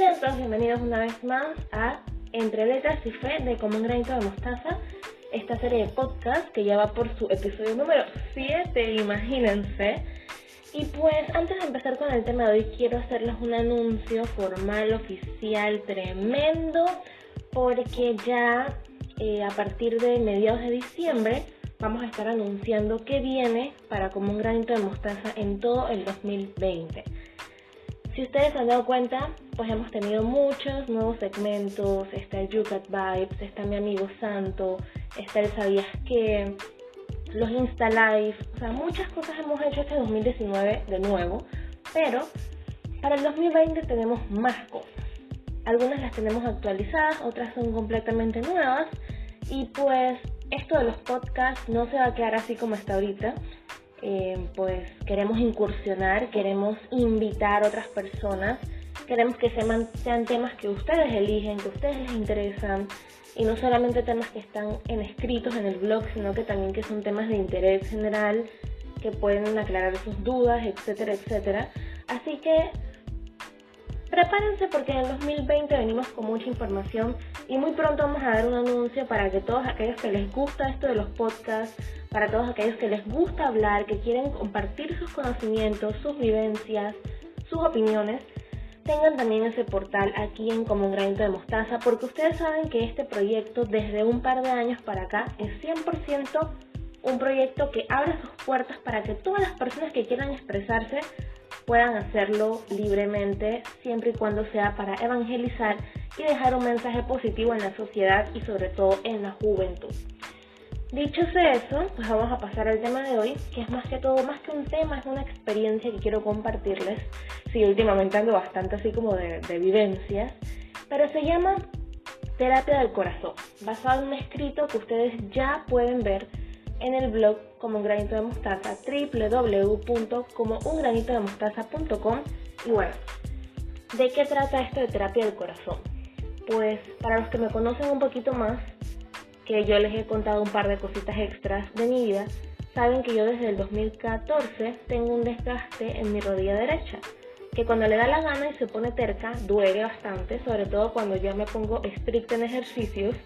Sean todos bienvenidos una vez más a Entre Letras y Fe de Como un Granito de Mostaza, esta serie de podcast que ya va por su episodio número 7, imagínense. Y pues antes de empezar con el tema de hoy quiero hacerles un anuncio formal, oficial, tremendo, porque ya eh, a partir de mediados de diciembre vamos a estar anunciando qué viene para Como un Granito de Mostaza en todo el 2020. Si ustedes se han dado cuenta, pues hemos tenido muchos nuevos segmentos. Está el Yucat Vibes, está mi amigo Santo, está el Sabías que, los Insta Live. O sea, muchas cosas hemos hecho este 2019 de nuevo. Pero para el 2020 tenemos más cosas. Algunas las tenemos actualizadas, otras son completamente nuevas. Y pues esto de los podcasts no se va a quedar así como está ahorita. Eh, pues queremos incursionar, queremos invitar a otras personas, queremos que sean, temas que ustedes eligen, que ustedes les interesan y no solamente temas que están en escritos en el blog, sino que también que son temas de interés general que pueden aclarar sus dudas, etcétera, etcétera. Así que prepárense porque en el 2020 venimos con mucha información y muy pronto vamos a dar un anuncio para que todos aquellos que les gusta esto de los podcasts, para todos aquellos que les gusta hablar, que quieren compartir sus conocimientos, sus vivencias, sus opiniones, tengan también ese portal aquí en Como Granito de Mostaza, porque ustedes saben que este proyecto desde un par de años para acá es 100% un proyecto que abre sus puertas para que todas las personas que quieran expresarse puedan hacerlo libremente, siempre y cuando sea para evangelizar y dejar un mensaje positivo en la sociedad y sobre todo en la juventud. Dicho eso, pues vamos a pasar al tema de hoy, que es más que todo, más que un tema, es una experiencia que quiero compartirles. Sí, últimamente ando bastante así como de, de vivencias, pero se llama Terapia del Corazón, basado en un escrito que ustedes ya pueden ver en el blog como un granito de mostaza www.comoungranitodemostaza.com y bueno, ¿de qué trata esto de terapia del corazón? Pues para los que me conocen un poquito más, que yo les he contado un par de cositas extras de mi vida, saben que yo desde el 2014 tengo un desgaste en mi rodilla derecha, que cuando le da la gana y se pone terca duele bastante, sobre todo cuando yo me pongo estricta en ejercicios,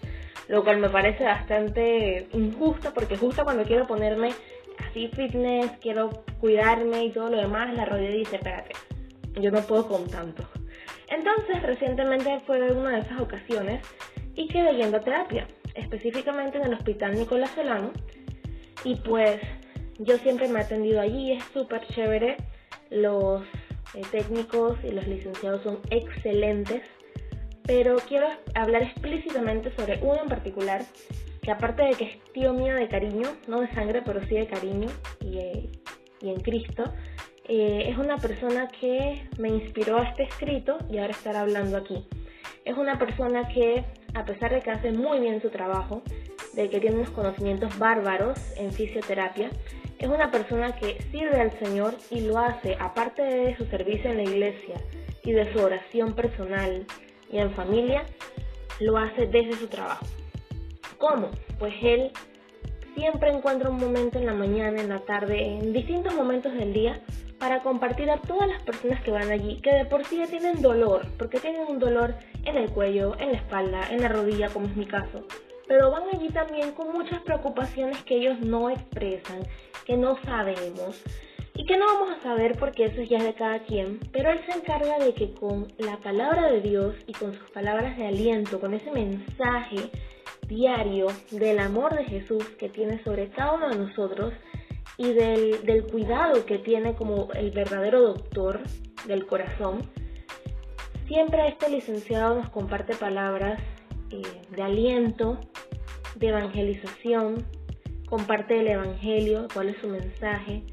lo cual me parece bastante injusto porque justo cuando quiero ponerme así fitness, quiero cuidarme y todo lo demás, la rodilla dice, espérate, yo no puedo con tanto. Entonces, recientemente fue una de esas ocasiones y quedé yendo a terapia específicamente en el Hospital Nicolás Solano. Y pues yo siempre me he atendido allí, es súper chévere. Los eh, técnicos y los licenciados son excelentes. Pero quiero hablar explícitamente sobre uno en particular, que aparte de que es tío mío de cariño, no de sangre, pero sí de cariño y, eh, en Cristo, eh, es una persona que me inspiró a este escrito y ahora estar hablando aquí. Es una persona que a pesar de que hace muy bien su trabajo, de que tiene unos conocimientos bárbaros en fisioterapia, es una persona que sirve al Señor y lo hace, aparte de su servicio en la iglesia y de su oración personal y en familia, lo hace desde su trabajo. ¿Cómo? Pues él siempre encuentra un momento en la mañana, en la tarde, en distintos momentos del día para compartir a todas las personas que van allí, que de por sí tienen dolor, porque tienen un dolor en el cuello, en la espalda, en la rodilla, como es mi caso. Pero van allí también con muchas preocupaciones que ellos no expresan, que no sabemos y que no vamos a saber porque eso ya es de cada quien. Pero Él se encarga de que con la palabra de Dios y con sus palabras de aliento, con ese mensaje diario del amor de Jesús que tiene sobre cada uno de nosotros, y del, cuidado que tiene como el verdadero doctor del corazón, siempre este licenciado nos comparte palabras eh, de aliento, de evangelización, comparte el evangelio, cuál es su mensaje,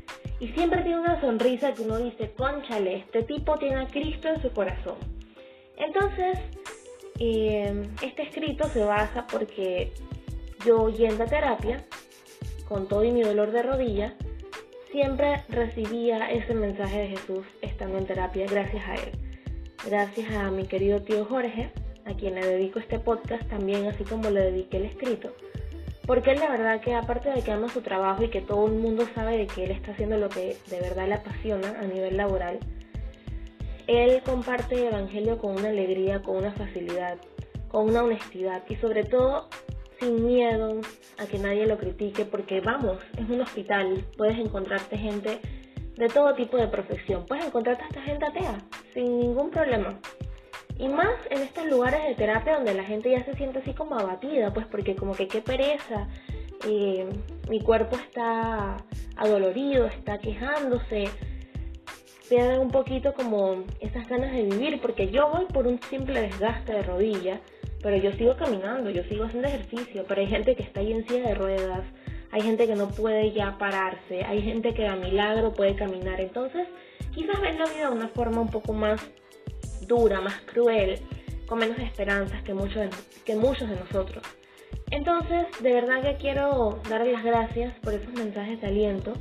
y siempre tiene una sonrisa que uno dice, conchale, este tipo tiene a Cristo en su corazón. Entonces, eh, este escrito se basa porque yo yendo a terapia, con todo y mi dolor de rodilla, siempre recibía ese mensaje de Jesús estando en terapia gracias a él. Gracias a mi querido tío Jorge, a quien le dedico este podcast también, así como le dediqué el escrito. Porque él la verdad que aparte de que ama su trabajo y que todo el mundo sabe de que él está haciendo lo que de verdad le apasiona a nivel laboral, Él comparte el Evangelio con una alegría, con una facilidad, con una honestidad y sobre todo sin miedo a que nadie lo critique porque vamos, es un hospital, puedes encontrarte gente de todo tipo de profesión, puedes encontrarte hasta gente atea, sin ningún problema. Y más en estos lugares de terapia donde la gente ya se siente así como abatida, pues porque como que qué pereza, eh, mi cuerpo está adolorido, está quejándose, pierden un poquito como esas ganas de vivir, porque yo voy por un simple desgaste de rodilla, pero yo sigo caminando, yo sigo haciendo ejercicio, pero hay gente que está ahí en silla de ruedas, hay gente que no puede ya pararse, hay gente que a milagro puede caminar, entonces quizás ven la vida de una forma un poco más dura, más cruel, con menos esperanzas que muchos de, que muchos de nosotros. Entonces, de verdad que quiero dar las gracias por esos mensajes de aliento,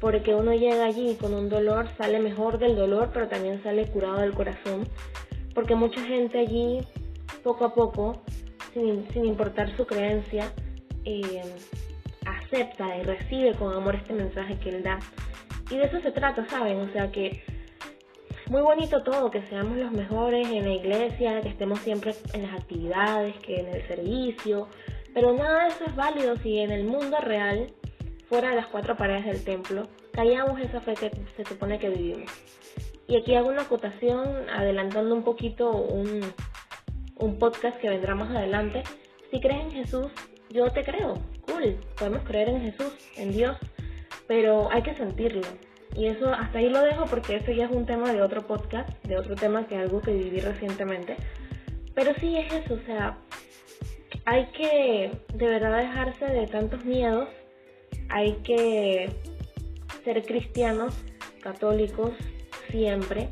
porque uno llega allí con un dolor, sale mejor del dolor, pero también sale curado del corazón, porque mucha gente allí, poco a poco, sin, importar su creencia, eh, acepta y recibe con amor este mensaje que él da. Y de eso se trata, ¿saben? O sea que muy bonito todo, que seamos los mejores en la iglesia, que estemos siempre en las actividades, que en el servicio, pero nada de eso es válido si en el mundo real, fuera de las cuatro paredes del templo, callamos esa fe que se supone que vivimos. Y aquí hago una acotación adelantando un poquito un, un podcast que vendrá más adelante. Si crees en Jesús, yo te creo, cool, podemos creer en Jesús, en Dios, pero hay que sentirlo. Y eso hasta ahí lo dejo porque eso ya es un tema de otro podcast, de otro tema que algo que viví recientemente. Pero sí es eso, o sea, hay que de verdad dejarse de tantos miedos, hay que ser cristianos, católicos, siempre,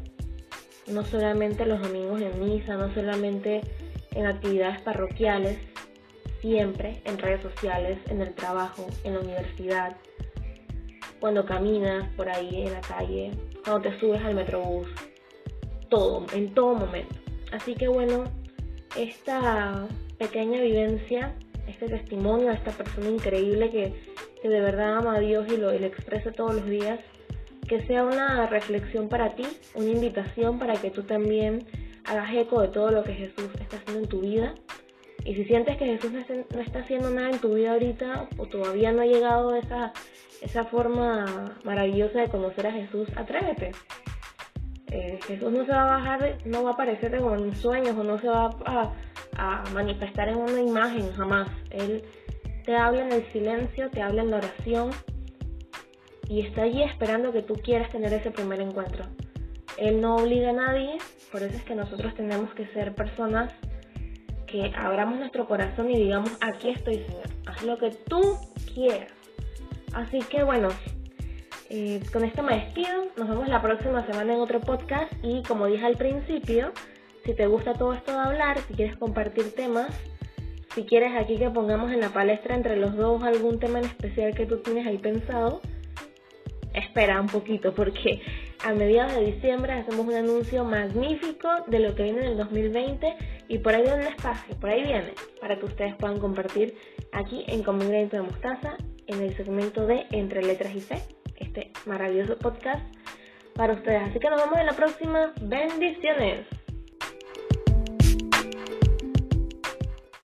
no solamente los domingos en misa, no solamente en actividades parroquiales, siempre en redes sociales, en el trabajo, en la universidad, cuando caminas por ahí en la calle, cuando te subes al metrobús, todo, en todo momento. Así que bueno, esta pequeña vivencia, este testimonio de esta persona increíble que, de verdad ama a Dios y lo, y lo expresa todos los días, que sea una reflexión para ti, una invitación para que tú también hagas eco de todo lo que Jesús está haciendo en tu vida. Y si sientes que Jesús no está haciendo nada en tu vida ahorita o todavía no ha llegado esa esa forma maravillosa de conocer a Jesús, atrévete. Eh, Jesús no se va a bajar, no va a aparecer en sueños o no se va a, a manifestar en una imagen jamás. Él te habla en el silencio, te habla en la oración y está allí esperando que tú quieras tener ese primer encuentro. Él no obliga a nadie, por eso es que nosotros tenemos que ser personas que abramos nuestro corazón y digamos, aquí estoy Señor, haz lo que tú quieras. Así que bueno, eh, con esto me despido. Nos vemos la próxima semana en otro podcast. Y como dije al principio, si te gusta todo esto de hablar, si quieres compartir temas, si quieres aquí que pongamos en la palestra entre los dos algún tema en especial que tú tienes ahí pensado, espera un poquito porque a mediados de diciembre hacemos un anuncio magnífico de lo que viene en el 2020 y por ahí un espacio, por ahí viene, para que ustedes puedan compartir aquí en Conveniente de Mostaza en el segmento de Entre Letras y Fe, este maravilloso podcast para ustedes. Así que nos vemos en la próxima. Bendiciones.